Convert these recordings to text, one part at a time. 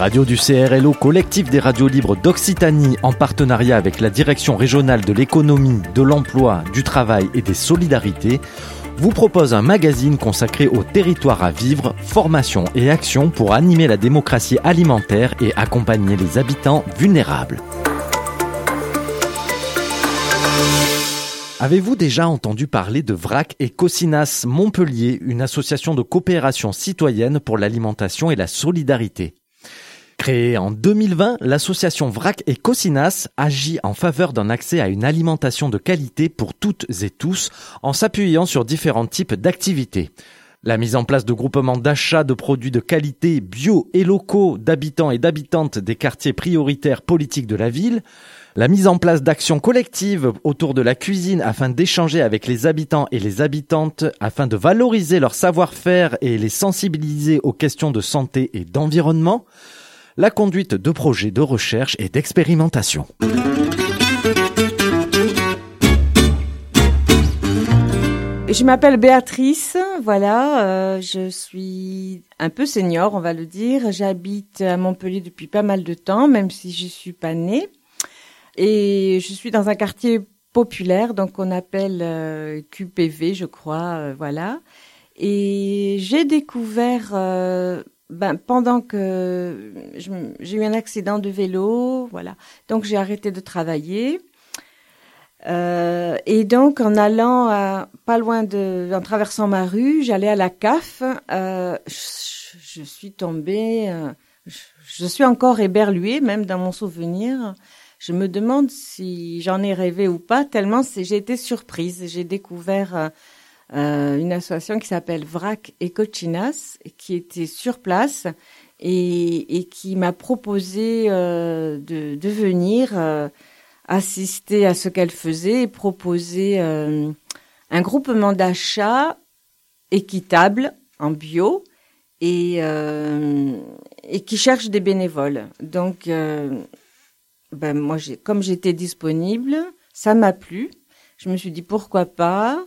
radios du CRLO, collectif des radios libres d'Occitanie, en partenariat avec la Direction régionale de l'économie, de l'emploi, du travail et des solidarités, vous propose un magazine consacré au territoire à vivre, formation et action pour animer la démocratie alimentaire et accompagner les habitants vulnérables. Avez-vous déjà entendu parler de VRAC et Cocinas Montpellier, une association de coopération citoyenne pour l'alimentation et la solidarité? Créée en 2020, l'association VRAC et Cocinas agit en faveur d'un accès à une alimentation de qualité pour toutes et tous en s'appuyant sur différents types d'activités. La mise en place de groupements d'achat de produits de qualité bio et locaux d'habitants et d'habitantes des quartiers prioritaires politiques de la ville, la mise en place d'actions collectives autour de la cuisine afin d'échanger avec les habitants et les habitantes, afin de valoriser leur savoir-faire et les sensibiliser aux questions de santé et d'environnement, la conduite de projets de recherche et d'expérimentation. Je m'appelle Béatrice, voilà, euh, je suis un peu senior, on va le dire. J'habite à Montpellier depuis pas mal de temps, même si je suis pas née. Et je suis dans un quartier populaire, donc on appelle euh, QPV, je crois, euh, voilà. Et j'ai découvert, ben, pendant que j'ai eu un accident de vélo, voilà, donc j'ai arrêté de travailler. et donc en allant à, pas loin de, en traversant ma rue, j'allais à la CAF. Je, je, suis tombée, je, je suis encore éberluée, même dans mon souvenir je me demande si j'en ai rêvé ou pas, tellement j'ai été surprise. J'ai découvert euh, euh, une association qui s'appelle VRAC et Cochinas, qui était sur place et, et qui m'a proposé euh, de, de, venir euh, assister à ce qu'elle faisait et proposer euh, un groupement d'achat équitable en bio et, et qui cherche des bénévoles. Donc ben moi, comme j'étais disponible, ça m'a plu. Je me suis dit pourquoi pas.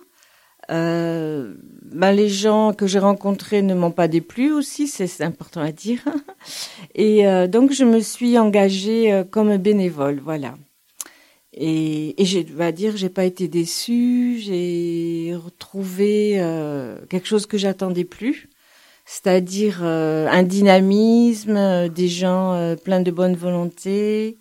Euh, ben les gens que j'ai rencontrés ne m'ont pas déplu aussi, c'est important à dire. Et euh, donc je me suis engagée euh, comme bénévole, voilà. Et, et je dois dire, j'ai pas été déçue. J'ai retrouvé euh, quelque chose que j'attendais plus, c'est-à-dire euh, un dynamisme, des gens pleins de bonne volonté,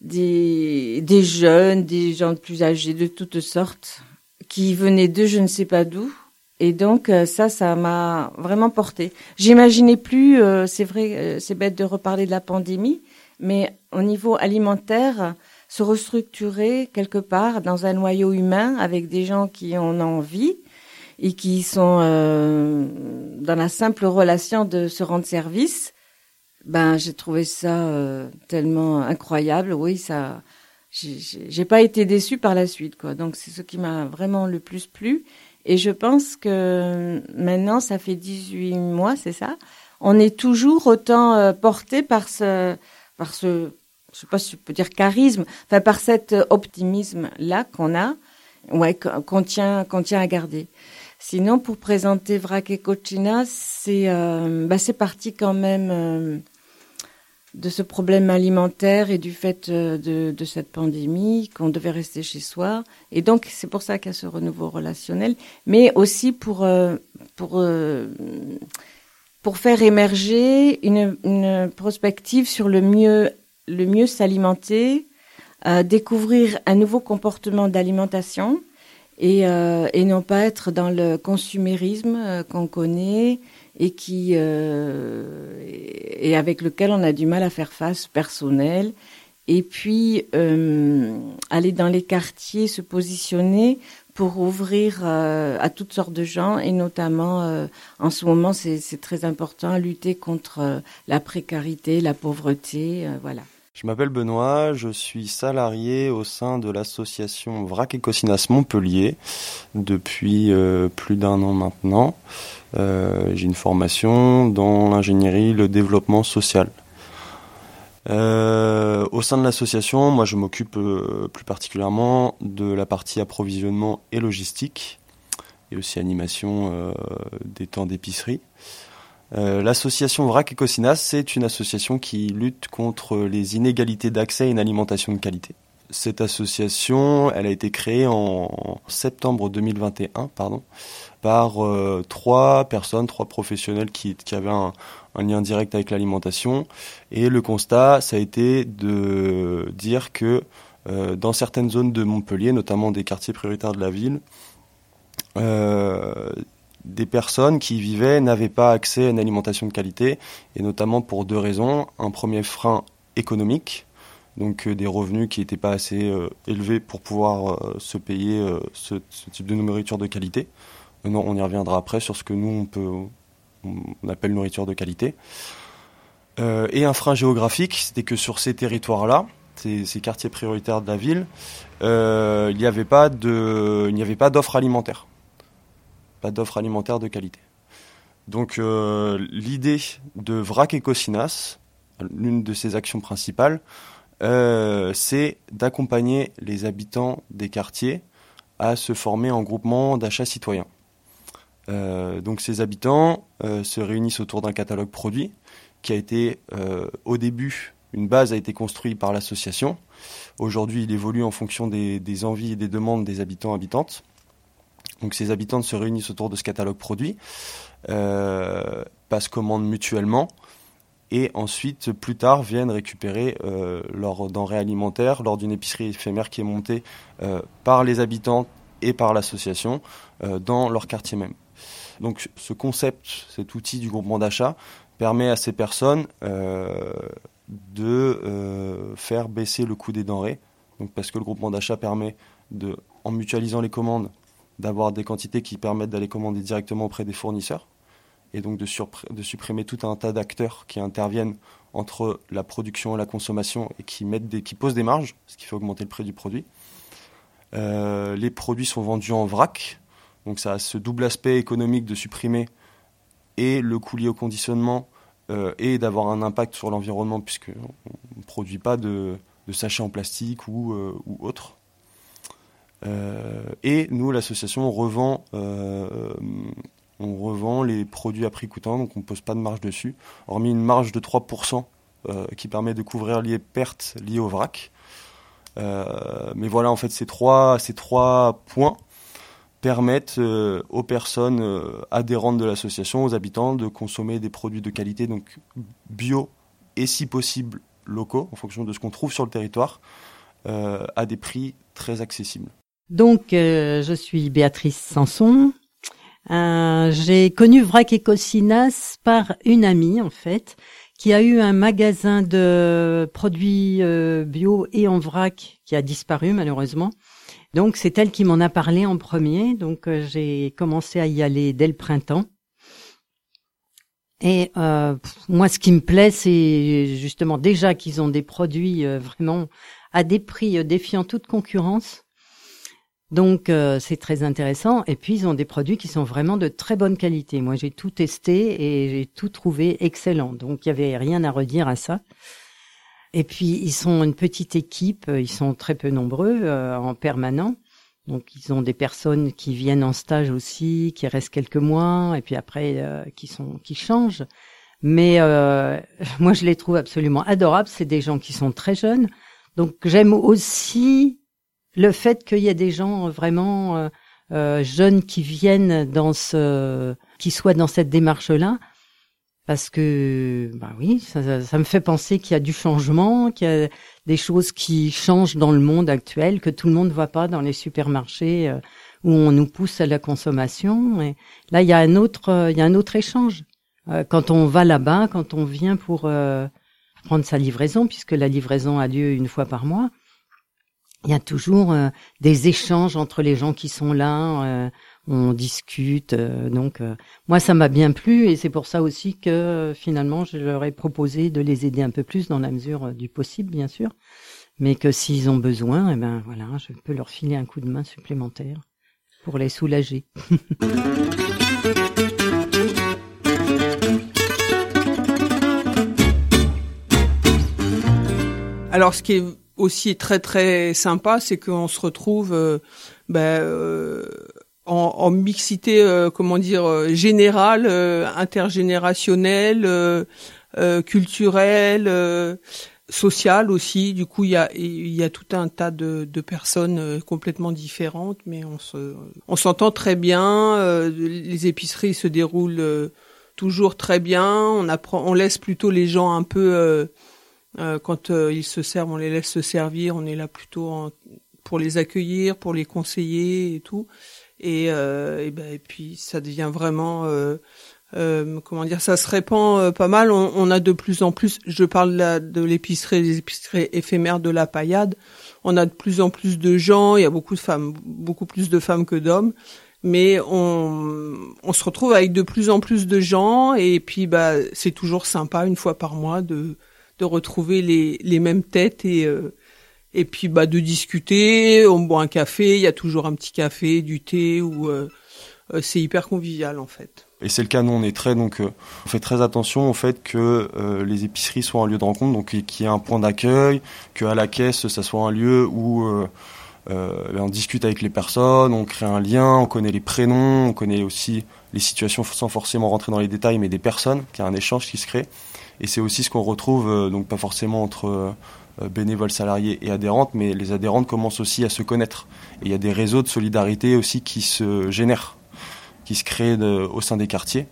des, des jeunes, des gens plus âgés, de toutes sortes, qui venaient de je ne sais pas d'où. Et donc euh, ça, ça m'a vraiment porté. J'imaginais plus, euh, c'est vrai, euh, c'est bête de reparler de la pandémie, mais au niveau alimentaire, se restructurer quelque part dans un noyau humain avec des gens qui en ont envie et qui sont dans la simple relation de se rendre service, ben, j'ai trouvé ça euh, tellement incroyable. Oui, ça, j'ai pas été déçue par la suite, quoi. Donc c'est ce qui m'a vraiment le plus plu. Et je pense que maintenant, ça fait 18 mois, c'est ça. On est toujours autant euh, porté par ce, par ce, je sais pas si je peux dire charisme, enfin par cet optimisme là qu'on a, ouais, qu'on tient, qu'on tient à garder. Sinon, pour présenter Vrac et Cochina, c'est euh, bah, c'est parti quand même euh, de ce problème alimentaire et du fait euh, de, de cette pandémie qu'on devait rester chez soi. Et donc, c'est pour ça qu'il y a ce renouveau relationnel, mais aussi pour euh, pour pour faire émerger une, une prospective sur le mieux le mieux s'alimenter, découvrir un nouveau comportement d'alimentation et, euh, et non pas être dans le consumérisme euh, qu'on connaît et qui euh, et avec lequel on a du mal à faire face personnel. Et puis euh, aller dans les quartiers se positionner pour ouvrir euh, à toutes sortes de gens. Et notamment euh, en ce moment c'est très important lutter contre la précarité la pauvreté voilà je m'appelle Benoît, je suis salarié au sein de l'association Vrac et Cocinas Montpellier depuis euh, plus d'un an maintenant. Euh, J'ai une formation dans l'ingénierie, le développement social. Euh, au sein de l'association, moi je m'occupe plus particulièrement de la partie approvisionnement et logistique et aussi animation des temps d'épicerie. L'association VRAC Ecosinas, c'est une association qui lutte contre les inégalités d'accès à une alimentation de qualité. Cette association, elle a été créée en septembre 2021, pardon, par euh, trois personnes, trois professionnels qui, avaient un, lien direct avec l'alimentation. Et le constat, ça a été de dire que euh, dans certaines zones de Montpellier, notamment des quartiers prioritaires de la ville, euh, des personnes qui y vivaient n'avaient pas accès à une alimentation de qualité, et notamment pour deux raisons. Un premier frein économique, donc euh, des revenus qui n'étaient pas assez euh, élevés pour pouvoir euh, se payer ce, type de nourriture de qualité. non, on y reviendra après sur ce que nous on peut appelle nourriture de qualité. et un frein géographique, c'était que sur ces territoires-là, ces, ces, quartiers prioritaires de la ville, il n'y avait pas de, il n'y avait pas d'offres alimentaires, pas d'offres alimentaires de qualité. Donc l'idée de VRAC Ecosinas, l'une de ses actions principales, euh, c'est d'accompagner les habitants des quartiers à se former en groupement d'achat citoyen. Euh, donc ces habitants euh, se réunissent autour d'un catalogue produit qui a été euh, au début une base a été construite par l'association. Aujourd'hui, il évolue en fonction des, des, envies et des demandes des habitants habitantes. Donc ces habitants se réunissent autour de ce catalogue produit, euh, passent commande mutuellement et ensuite plus tard viennent récupérer euh, leurs denrées alimentaires lors d'une épicerie éphémère qui est montée euh, par les habitants et par l'association dans leur quartier même. Donc ce concept, cet outil du groupement d'achat permet à ces personnes de faire baisser le coût des denrées. Parce que le groupement d'achat permet de, en mutualisant les commandes, d'avoir des quantités qui permettent d'aller commander directement auprès des fournisseurs et donc de, supprimer tout un tas d'acteurs qui interviennent entre la production et la consommation et qui, posent des marges, ce qui fait augmenter le prix du produit. Euh, les produits sont vendus en vrac, donc ça a ce double aspect économique de supprimer et le coût lié au conditionnement euh, et d'avoir un impact sur l'environnement puisqu'on ne produit pas de, de, sachets en plastique ou, euh, ou autre. Euh, et nous, l'association revend euh, on revend les produits à prix coûtant, donc on ne pose pas de marge dessus, hormis une marge de 3% euh, qui permet de couvrir les pertes liées au vrac. Mais voilà, en fait, ces trois, ces trois points permettent aux personnes adhérentes de l'association, aux habitants, de consommer des produits de qualité, donc bio et si possible locaux, en fonction de ce qu'on trouve sur le territoire, à des prix très accessibles. Donc, euh, je suis Béatrice Sanson, euh, j'ai connu Vrac et Cocinas par une amie en fait, qui a eu un magasin de produits euh, bio et en vrac qui a disparu malheureusement. Donc c'est elle qui m'en a parlé en premier. Donc j'ai commencé à y aller dès le printemps. Et moi, ce qui me plaît, c'est justement déjà qu'ils ont des produits vraiment à des prix défiant toute concurrence. Donc euh, c'est très intéressant. Et puis ils ont des produits qui sont vraiment de très bonne qualité. Moi j'ai tout testé et j'ai tout trouvé excellent. Donc il y avait rien à redire à ça. Et puis ils sont une petite équipe. Ils sont très peu nombreux euh, en permanent. Donc ils ont des personnes qui viennent en stage aussi, qui restent quelques mois et puis après euh, qui sont qui changent. Mais euh, moi je les trouve absolument adorables. C'est des gens qui sont très jeunes. Donc j'aime aussi le fait qu'il y ait des gens vraiment euh, euh, jeunes qui viennent dans ce, qui soient dans cette démarche-là, parce que, bah oui, ça, me fait penser qu'il y a du changement, qu'il y a des choses qui changent dans le monde actuel que tout le monde ne voit pas dans les supermarchés euh, où on nous pousse à la consommation. Et là, il y a un autre, euh, il y a un autre échange. Euh, quand on va là-bas, quand on vient pour prendre sa livraison, puisque la livraison a lieu une fois par mois il y a toujours euh, des échanges entre les gens qui sont là, euh, on discute. Euh, donc moi, ça m'a bien plu et c'est pour ça aussi que finalement, je leur ai proposé de les aider un peu plus dans la mesure du possible, bien sûr, mais que s'ils ont besoin, eh ben voilà, je peux leur filer un coup de main supplémentaire pour les soulager. Alors, ce qui est aussi très très sympa, c'est qu'on se retrouve euh, ben, euh, en, mixité, comment dire, générale, intergénérationnelle, culturelle social aussi. Du coup, il y a, tout un tas de, de personnes euh, complètement différentes, mais on se, on s'entend très bien. Euh, les épiceries se déroulent euh, toujours très bien. On apprend, on laisse plutôt les gens un peu quand ils se servent, on les laisse se servir. On est là plutôt pour les accueillir, pour les conseiller et tout. Et, et, ben, et puis ça devient vraiment euh, comment dire, ça se répand euh, pas mal. On, on, a de plus en plus, je parle là de l'épicerie, des épiceries éphémères de la paillade. On a de plus en plus de gens. Il y a beaucoup de femmes, beaucoup plus de femmes que d'hommes. Mais on, on se retrouve avec de plus en plus de gens et puis bah c'est toujours sympa une fois par mois de de retrouver les les mêmes têtes et euh, et puis bah de discuter. On boit un café. Il y a toujours un petit café, du thé ou c'est hyper convivial en fait. Et c'est le cas, nous on est très donc euh, on fait très attention au fait que euh, les épiceries soient un lieu de rencontre, donc qu'il y ait un point d'accueil, que à la caisse ça soit un lieu où euh, ben, on discute avec les personnes, on crée un lien, on connaît les prénoms, on connaît aussi les situations sans forcément rentrer dans les détails, mais des personnes, qu'il y a un échange qui se crée. Et c'est aussi ce qu'on retrouve donc pas forcément entre bénévoles salariés et adhérentes, mais les adhérentes commencent aussi à se connaître. Et il y a des réseaux de solidarité aussi qui se génèrent qui se créent au sein des quartiers.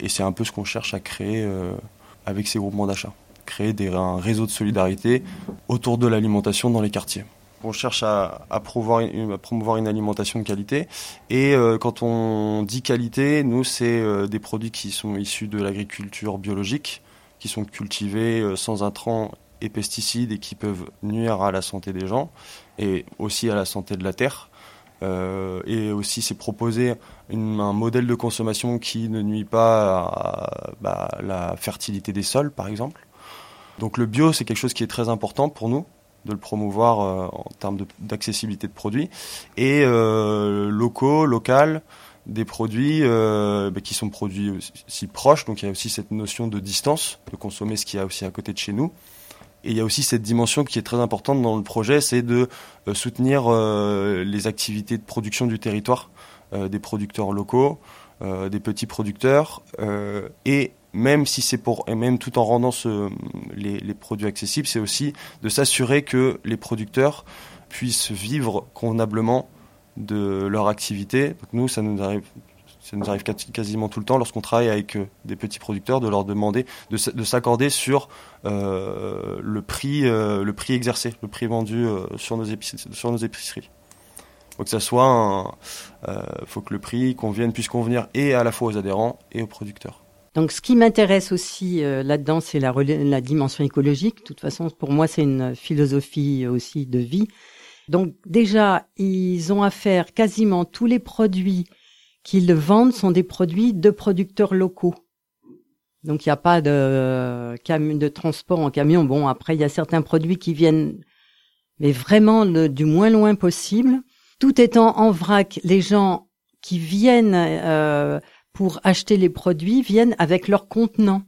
Et c'est un peu ce qu'on cherche à créer euh, avec ces groupements d'achat. Créer un réseau de solidarité autour de l'alimentation dans les quartiers. On cherche à, promouvoir, une, alimentation de qualité. Et euh, quand on dit qualité, nous, c'est euh, des produits qui sont issus de l'agriculture biologique, qui sont cultivés sans intrants et pesticides et qui peuvent nuire à la santé des gens et aussi à la santé de la terre. Euh, et aussi c'est proposer un modèle de consommation qui ne nuit pas à, bah, la fertilité des sols, par exemple. Donc le bio, c'est quelque chose qui est très important pour nous de le promouvoir euh, en termes d'accessibilité de, produits et euh, locaux, local, des produits bah, qui sont produits aussi proches. Donc il y a aussi cette notion de distance, de consommer ce qu'il y a aussi à côté de chez nous. Et il y a aussi cette dimension qui est très importante dans le projet, c'est de euh, soutenir euh, les activités de production du territoire, euh, des producteurs locaux, des petits producteurs, et même si c'est pour, et même tout en rendant les produits accessibles, c'est aussi de s'assurer que les producteurs puissent vivre convenablement de leur activité. Nous, ça nous arrive ça nous arrive quasiment tout le temps lorsqu'on travaille avec euh, des petits producteurs de leur demander de, s'accorder sur euh, le prix euh, le prix exercé, le prix vendu sur nos épiceries. Faut que ça soit faut que le prix convienne puisse convenir et à la fois aux adhérents et aux producteurs. Donc, ce qui m'intéresse aussi là-dedans, c'est la dimension écologique. De toute façon, pour moi, c'est une philosophie aussi de vie. Donc, déjà, ils ont à faire quasiment tous les produits qu'ils vendent sont des produits de producteurs locaux. Donc il n'y a pas de, de transport en camion. Bon, après il y a certains produits qui viennent, mais vraiment du moins loin possible. Tout étant en vrac, les gens qui viennent euh, pour acheter les produits viennent avec leurs contenants.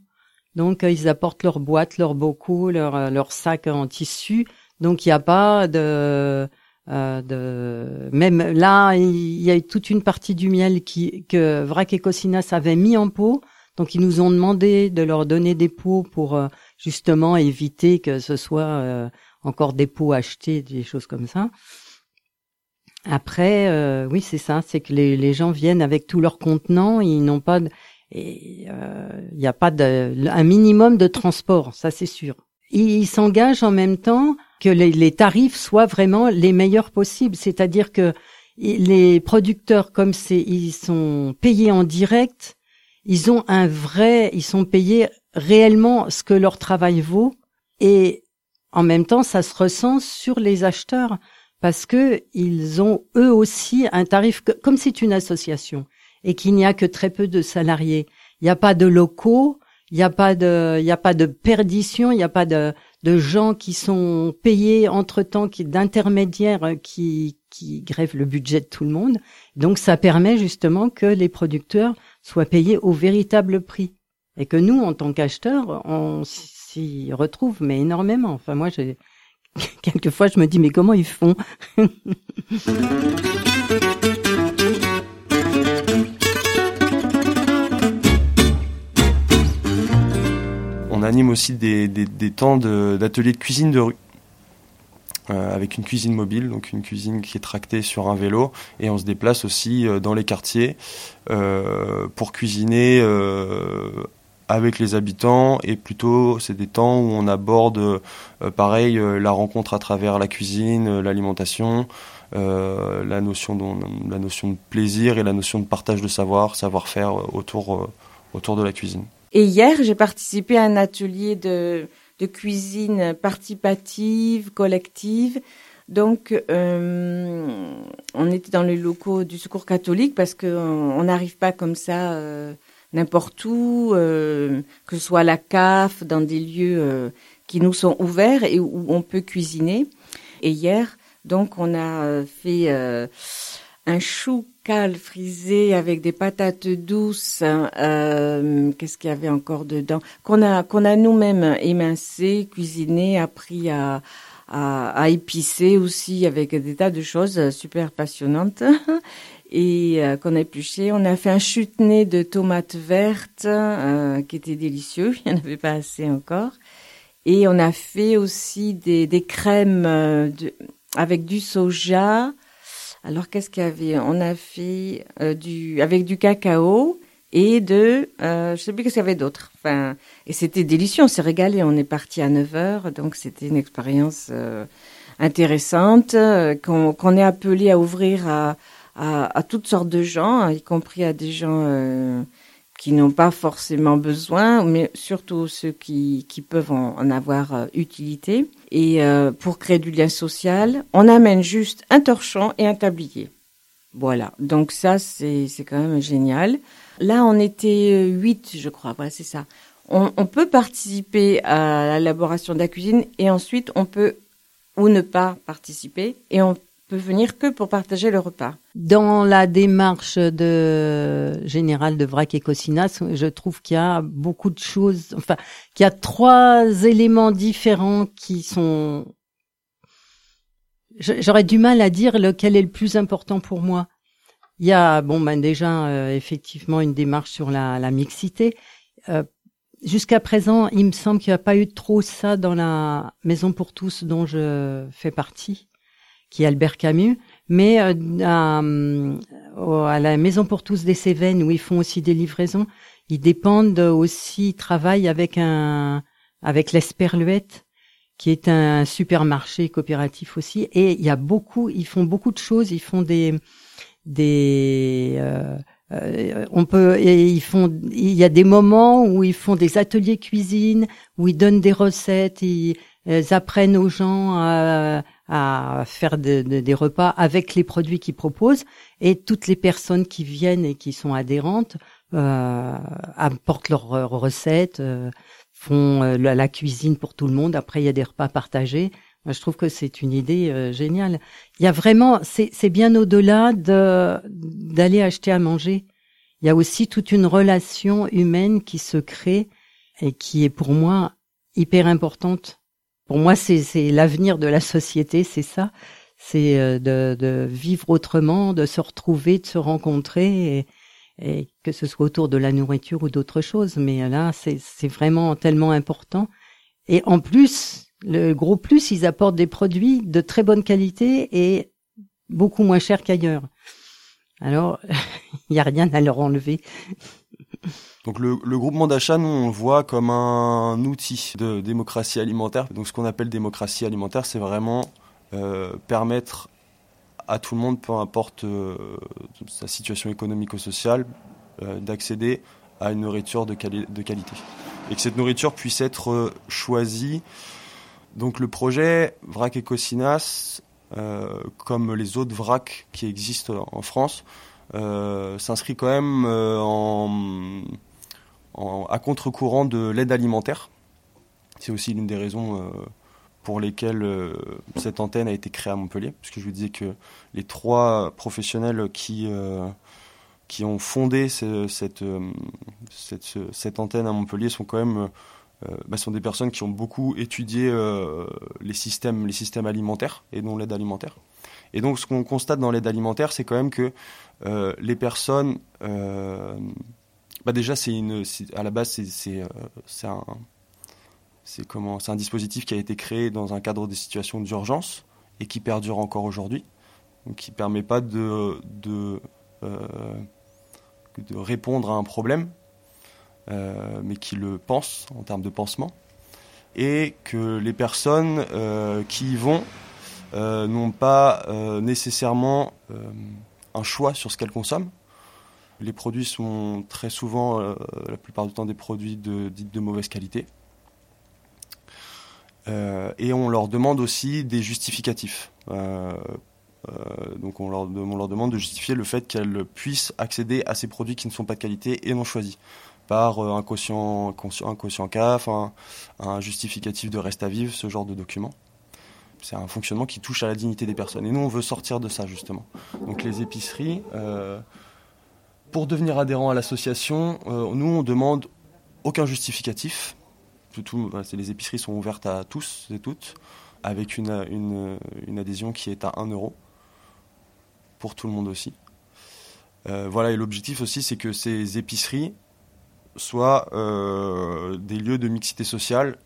Donc euh, ils apportent leurs boîtes, leurs bocaux, leurs euh, leur sacs en tissu. Donc il n'y a pas de euh, de... Même là, il y a toute une partie du miel qui, que Vrac et Cocinas avaient mis en pot. Donc ils nous ont demandé de leur donner des pots pour euh, justement éviter que ce soit euh, encore des pots achetés, des choses comme ça. Après, oui, c'est ça, c'est que les, gens viennent avec tous leurs contenants, ils n'ont pas, il n'y a pas de, un minimum de transport, ça c'est sûr. Ils s'engagent en même temps que les, tarifs soient vraiment les meilleurs possibles. C'est-à-dire que les producteurs, comme c'est, ils sont payés en direct, ils ont un vrai, ils sont payés réellement ce que leur travail vaut, et en même temps, ça se ressent sur les acheteurs parce que ils ont eux aussi un tarif comme c'est une association et qu'il n'y a que très peu de salariés. Il n'y a pas de locaux, il n'y a pas de, il n'y a pas de perdition, il n'y a pas de, de gens qui sont payés entre-temps, qui d'intermédiaires euh, qui, qui grèvent le budget de tout le monde. Donc ça permet justement que les producteurs soient payés au véritable prix. Et que nous, en tant qu'acheteurs, on s'y retrouve, mais énormément. Enfin, moi, j'ai, quelquefois, je me dis, mais comment ils font? on anime aussi des, temps d'ateliers de, cuisine de rue. Euh, avec une cuisine mobile, donc une cuisine qui est tractée sur un vélo, et on se déplace aussi euh, dans les quartiers euh, pour cuisiner avec les habitants, et plutôt c'est des temps où on aborde pareil la rencontre à travers la cuisine, l'alimentation, la notion de, plaisir et la notion de partage de savoir, savoir-faire autour de la cuisine. Et hier, j'ai participé à un atelier de cuisine participative, collective. Donc, euh, on était dans les locaux du Secours catholique parce qu'on n'arrive pas comme ça euh, n'importe où, euh, que ce soit à la CAF, dans des lieux qui nous sont ouverts et où on peut cuisiner. Et hier, donc, on a fait un chou cal frisé avec des patates douces. Euh, Qu'est-ce qu'il y avait encore dedans Qu'on a qu'on a nous-mêmes émincé, cuisiné, appris à, à, à épicer aussi avec des tas de choses super passionnantes. Et euh, qu'on a épluché. On a fait un chutney de tomates vertes euh, qui était délicieux. Il n'y en avait pas assez encore. Et on a fait aussi des, des crèmes euh, de, avec du soja, alors qu'est-ce qu'il y avait? On a fait euh, du avec du cacao et de euh, je sais plus ce qu'il y avait d'autre. Enfin et c'était délicieux, on s'est régalé. On est parti à 9 heures, donc c'était une expérience euh, intéressante euh, qu'on est appelé à ouvrir à, à, à, toutes sortes de gens, y compris à des gens qui n'ont pas forcément besoin, mais surtout ceux qui, qui peuvent en, avoir euh, utilité. Et euh, pour créer du lien social, on amène juste un torchon et un tablier. Voilà, donc ça c'est quand même génial. Là on était euh, huit, je crois, voilà c'est ça. On, on peut participer à l'élaboration de la cuisine et ensuite on peut ou ne pas participer et on peut venir que pour partager le repas. Dans la démarche de générale de Vrac et Cocinas, je trouve qu'il y a beaucoup de choses, enfin, qu'il y a trois éléments différents qui sont. J'aurais du mal à dire lequel est le plus important pour moi. Il y a, bon, ben déjà, euh, effectivement, une démarche sur la, la mixité. Euh, Jusqu'à présent, il me semble qu'il n'y a pas eu trop ça dans la maison pour tous dont je fais partie qui est Albert Camus, mais euh, à, à, la Maison pour tous des Cévennes où ils font aussi des livraisons, ils dépendent aussi, ils travaillent avec un avec l'Esperluette qui est un supermarché coopératif aussi. Et il y a beaucoup ils font beaucoup de choses. Ils font des des euh, euh, on peut ils font il y a des moments où ils font des ateliers cuisine où ils donnent des recettes ils, ils apprennent aux gens à, à faire des repas avec les produits qu'ils proposent et toutes les personnes qui viennent et qui sont adhérentes euh, apportent leurs recettes, euh, font euh, la, cuisine pour tout le monde. Après, il y a des repas partagés. Moi, je trouve que c'est une idée euh, géniale. Il y a vraiment, c'est bien au-delà de d'aller acheter à manger. Il y a aussi toute une relation humaine qui se crée et qui est pour moi hyper importante pour moi, c'est l'avenir de la société, c'est ça. C'est euh, de, de, vivre autrement, de se retrouver, de se rencontrer, et, et que ce soit autour de la nourriture ou d'autres choses. Mais là, c'est vraiment tellement important. Et en plus, le gros plus, ils apportent des produits de très bonne qualité et beaucoup moins chers qu'ailleurs. Alors, il n'y a rien à leur enlever. Donc le, le groupement d'achat, nous, on le voit comme un outil de démocratie alimentaire. Donc ce qu'on appelle démocratie alimentaire, c'est vraiment euh, permettre à tout le monde, peu importe euh, sa situation économico-sociale, euh, d'accéder à une nourriture de, qualité. Et que cette nourriture puisse être choisie. Donc le projet Vrac Ecocinas, euh, comme les autres vracs qui existent en France, s'inscrit quand même en à contre-courant de l'aide alimentaire. C'est aussi l'une des raisons euh, pour lesquelles euh, cette antenne a été créée à Montpellier, puisque je vous disais que les trois professionnels qui, euh, qui ont fondé cette, cette, cette, antenne à Montpellier sont quand même bah, sont des personnes qui ont beaucoup étudié les, systèmes, les systèmes alimentaires et non l'aide alimentaire. Et donc ce qu'on constate dans l'aide alimentaire, c'est quand même que les personnes bah déjà, c'est une, à la base, c'est, euh, un, comment un dispositif qui a été créé dans un cadre des situations d'urgence et qui perdure encore aujourd'hui. Qui permet pas de, de, de répondre à un problème, mais qui le pense en termes de pansement et que les personnes euh, qui y vont euh, n'ont pas euh, nécessairement un choix sur ce qu'elles consomment. Les produits sont très souvent, la plupart du temps, des produits de, dits de mauvaise qualité. et on leur demande aussi des justificatifs. donc on leur, demande de justifier le fait qu'elles puissent accéder à ces produits qui ne sont pas de qualité et non choisis par euh, un quotient, un quotient CAF, un, justificatif de reste à vivre, ce genre de document. C'est un fonctionnement qui touche à la dignité des personnes. Et nous, on veut sortir de ça, justement. Donc les épiceries, euh, pour devenir adhérent à l'association, euh, nous, on demande aucun justificatif. Les épiceries sont ouvertes à tous et toutes, avec une, adhésion qui est à 1 euro, pour tout le monde aussi. voilà, et l'objectif aussi, c'est que ces épiceries soit euh, des lieux de mixité sociale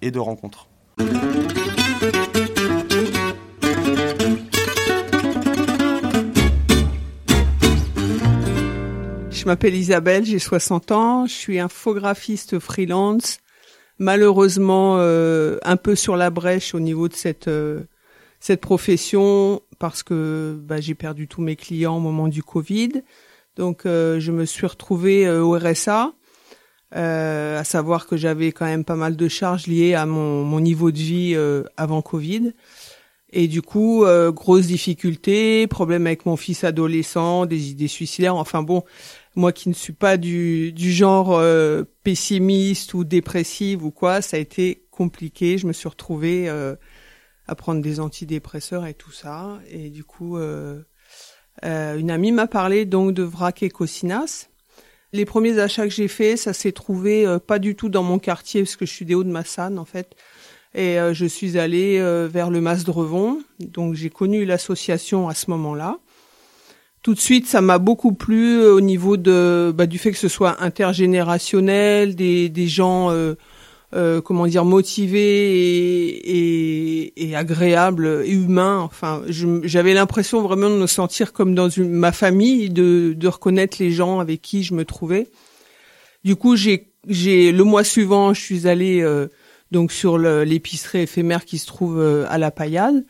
et de rencontres. Je m'appelle Isabelle, j'ai 60 ans, je suis infographiste freelance, malheureusement euh, un peu sur la brèche au niveau de cette euh, cette profession parce que bah, j'ai perdu tous mes clients au moment du Covid. Donc je me suis retrouvée au RSA euh, à savoir que j'avais quand même pas mal de charges liées à mon, mon niveau de vie euh, avant Covid. Et du coup, euh, grosse difficulté, problème avec mon fils adolescent, des idées suicidaires. Enfin bon, moi qui ne suis pas du, du genre euh, pessimiste ou dépressive ou quoi, ça a été compliqué. Je me suis retrouvée à prendre des antidépresseurs et tout ça. Et du coup, une amie m'a parlé donc de vrac et cocinas les premiers achats que j'ai faits, ça s'est trouvé euh, pas du tout dans mon quartier parce que je suis des Hauts-de-Massagne en fait. Et euh, je suis allée euh, vers le Mas de Revon. Donc j'ai connu l'association à ce moment-là. Tout de suite, ça m'a beaucoup plu au niveau de bah, du fait que ce soit intergénérationnel, des, gens euh, comment dire motivé et, et, et, agréable et humain. Enfin, j'avais l'impression vraiment de me sentir comme dans ma famille, de, reconnaître les gens avec qui je me trouvais. Du coup, j'ai le mois suivant, je suis allée euh, donc sur l'épicerie éphémère qui se trouve euh, à la Paillade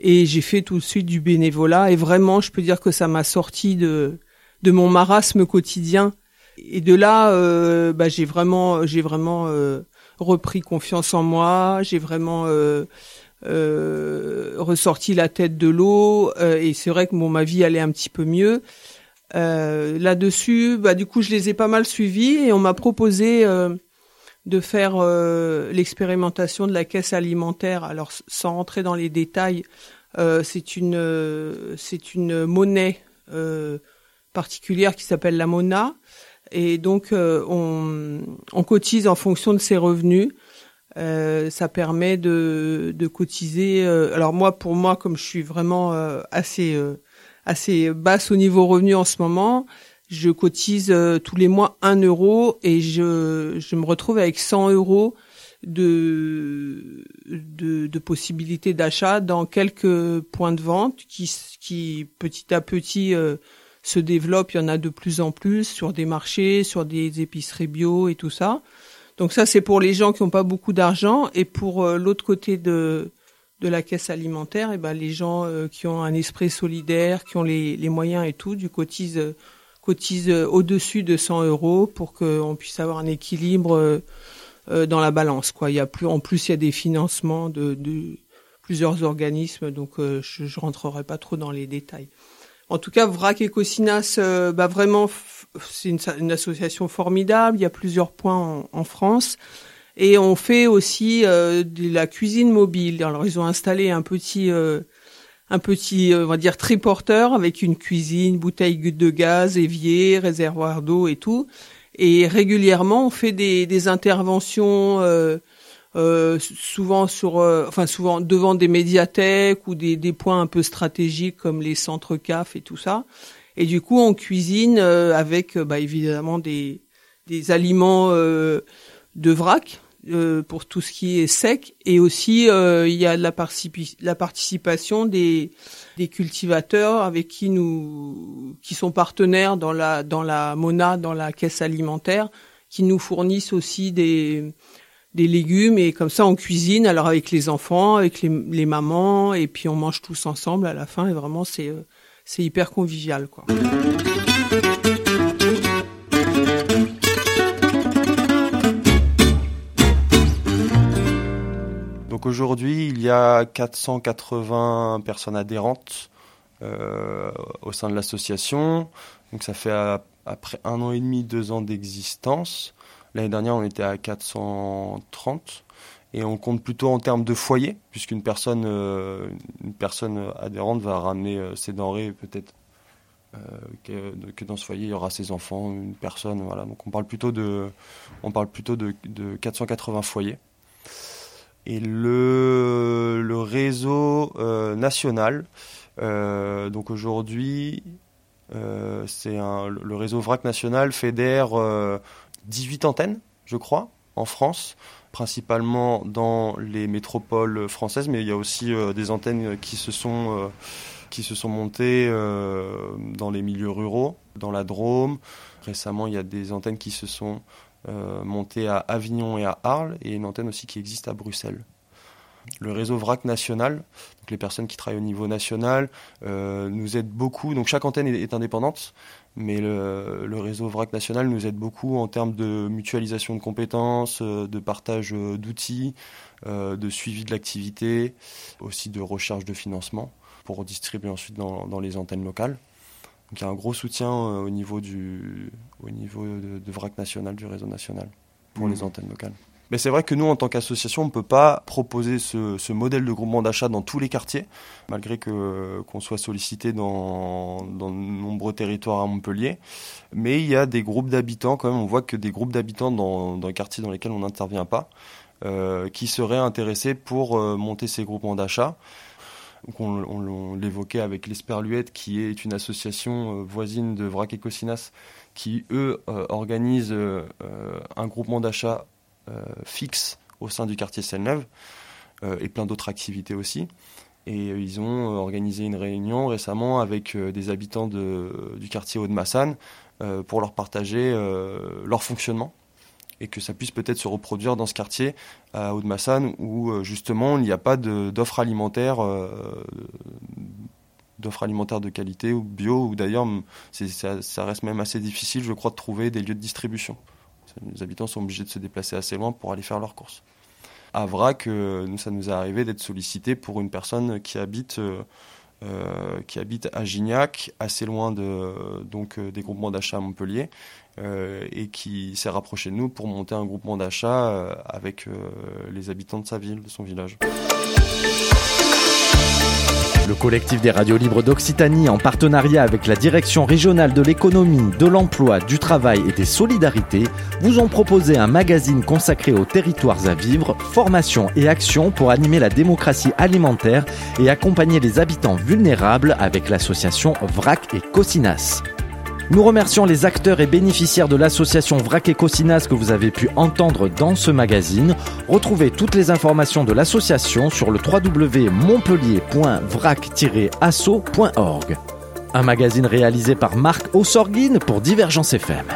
et j'ai fait tout de suite du bénévolat. Et vraiment, je peux dire que ça m'a sorti de de mon marasme quotidien. Et de là, euh, bah, j'ai vraiment j'ai vraiment repris confiance en moi, j'ai vraiment euh, euh, ressorti la tête de l'eau. Euh, et c'est vrai que bon ma vie allait un petit peu mieux. Là-dessus, bah du coup je les ai pas mal suivis et on m'a proposé de faire l'expérimentation de la caisse alimentaire. Alors sans rentrer dans les détails, c'est une c'est une monnaie particulière qui s'appelle la Mona et donc, euh, on, on, cotise en fonction de ses revenus. Euh, ça permet de, de cotiser. Euh, alors moi, pour moi, comme je suis vraiment assez assez basse au niveau revenu en ce moment, je cotise tous les mois un euro et je, je me retrouve avec 100 euros de, de, de possibilités d'achat dans quelques points de vente qui, qui petit à petit se développe, il y en a de plus en plus sur des marchés, sur des épiceries bio et tout ça. Donc ça, c'est pour les gens qui n'ont pas beaucoup d'argent. Et pour euh, l'autre côté de, de la caisse alimentaire, et eh ben, les gens euh, qui ont un esprit solidaire, qui ont les, les moyens et tout, du cotise, cotise au-dessus de 100 euros pour qu'on puisse avoir un équilibre euh, dans la balance. Quoi. Il y a plus, en plus, il y a des financements de, plusieurs organismes, donc je ne rentrerai pas trop dans les détails. En tout cas, VRAC et Cocinas, euh, bah vraiment, c'est une, association formidable. Il y a plusieurs points en, France. Et on fait aussi euh, de la cuisine mobile. Alors, ils ont installé un petit, euh, un petit, on va dire, triporteur avec une cuisine, bouteille de gaz, évier, réservoir d'eau et tout. Et régulièrement, on fait des, interventions euh, souvent sur, euh, enfin souvent devant des médiathèques ou des, points un peu stratégiques comme les centres CAF et tout ça. Et du coup, on cuisine euh, avec, bah, évidemment des des aliments de vrac, euh, pour tout ce qui est sec. Et aussi euh, il y a la, la participation des, des cultivateurs avec qui nous qui sont partenaires dans la dans la Mona dans la caisse alimentaire qui nous fournissent aussi des des légumes. Et comme ça on cuisine. Alors avec les enfants avec les, les mamans. Et puis on mange tous ensemble à la fin. Et vraiment c'est euh, c'est hyper convivial quoi. Aujourd'hui, il y a 480 personnes adhérentes euh, au sein de l'association. Donc ça fait après un an et demi, deux ans d'existence. L'année dernière, on était à 430 et on compte plutôt en termes de foyer, puisqu'une personne, euh, une personne adhérente va ramener euh, ses denrées peut-être que, dans ce foyer il y aura ses enfants, une personne, voilà. Donc on parle plutôt de, on parle plutôt de 480 foyers. Et le, réseau euh, national, euh, donc aujourd'hui, euh, c'est le réseau VRAC national fédère 18 antennes, je crois, en France, principalement dans les métropoles françaises, mais il y a aussi des antennes qui se sont qui se sont montées dans les milieux ruraux, dans la Drôme. Récemment, il y a des antennes qui se sont montée à Avignon et à Arles, et une antenne aussi qui existe à Bruxelles. Le réseau VRAC national, les personnes qui travaillent au niveau national, euh, nous aident beaucoup. Donc chaque antenne est, indépendante, mais le, réseau VRAC national nous aide beaucoup en termes de mutualisation de compétences, euh, de partage d'outils, de suivi de l'activité, aussi de recherche de financement pour distribuer ensuite dans les antennes locales. Donc il y a un gros soutien euh, au niveau, du, au niveau de, VRAC national, du réseau national, pour les mmh. antennes locales. Mais c'est vrai que nous, en tant qu'association, on ne peut pas proposer ce, modèle de groupement d'achat dans tous les quartiers, malgré que qu'on soit sollicité dans, dans de nombreux territoires à Montpellier. Mais il y a des groupes d'habitants, quand même, on voit que des groupes d'habitants dans, dans les quartiers dans lesquels on n'intervient pas, euh, qui seraient intéressés pour euh, monter ces groupements d'achat on, l'évoquait avec l'Esperluette, qui est une association euh, voisine de Vrac et Cocinas, qui, eux, euh, organisent euh, un groupement d'achat fixe au sein du quartier Seine-Neuve, et plein d'autres activités aussi. Et ils ont organisé une réunion récemment avec des habitants du quartier Haut-de-Massane pour leur partager leur fonctionnement et que ça puisse peut-être se reproduire dans ce quartier à Haute-Massane où euh, justement il n'y a pas d'offres alimentaires euh, d'offres alimentaires de qualité ou bio ou d'ailleurs ça, reste même assez difficile je crois de trouver des lieux de distribution. Les habitants sont obligés de se déplacer assez loin pour aller faire leurs courses. À Vrac, euh, ça nous est arrivé d'être sollicité pour une personne qui habite euh, qui habite à Gignac, assez loin de, donc, euh, des groupements d'achat à Montpellier, euh, et qui s'est rapproché de nous pour monter un groupement d'achat avec les habitants de sa ville, de son village. Le collectif des radios libres d'Occitanie, en partenariat avec la Direction régionale de l'économie, de l'emploi, du travail et des solidarités, vous ont proposé un magazine consacré aux territoires à vivre, formation et action pour animer la démocratie alimentaire et accompagner les habitants vulnérables avec l'association VRAC et Cocinas. Nous remercions les acteurs et bénéficiaires de l'association Vrac et Cocinas que vous avez pu entendre dans ce magazine. Retrouvez toutes les informations de l'association sur le www.montpellier.vrac-asso.org. Un magazine réalisé par Marc Ossorguine pour Divergence FM.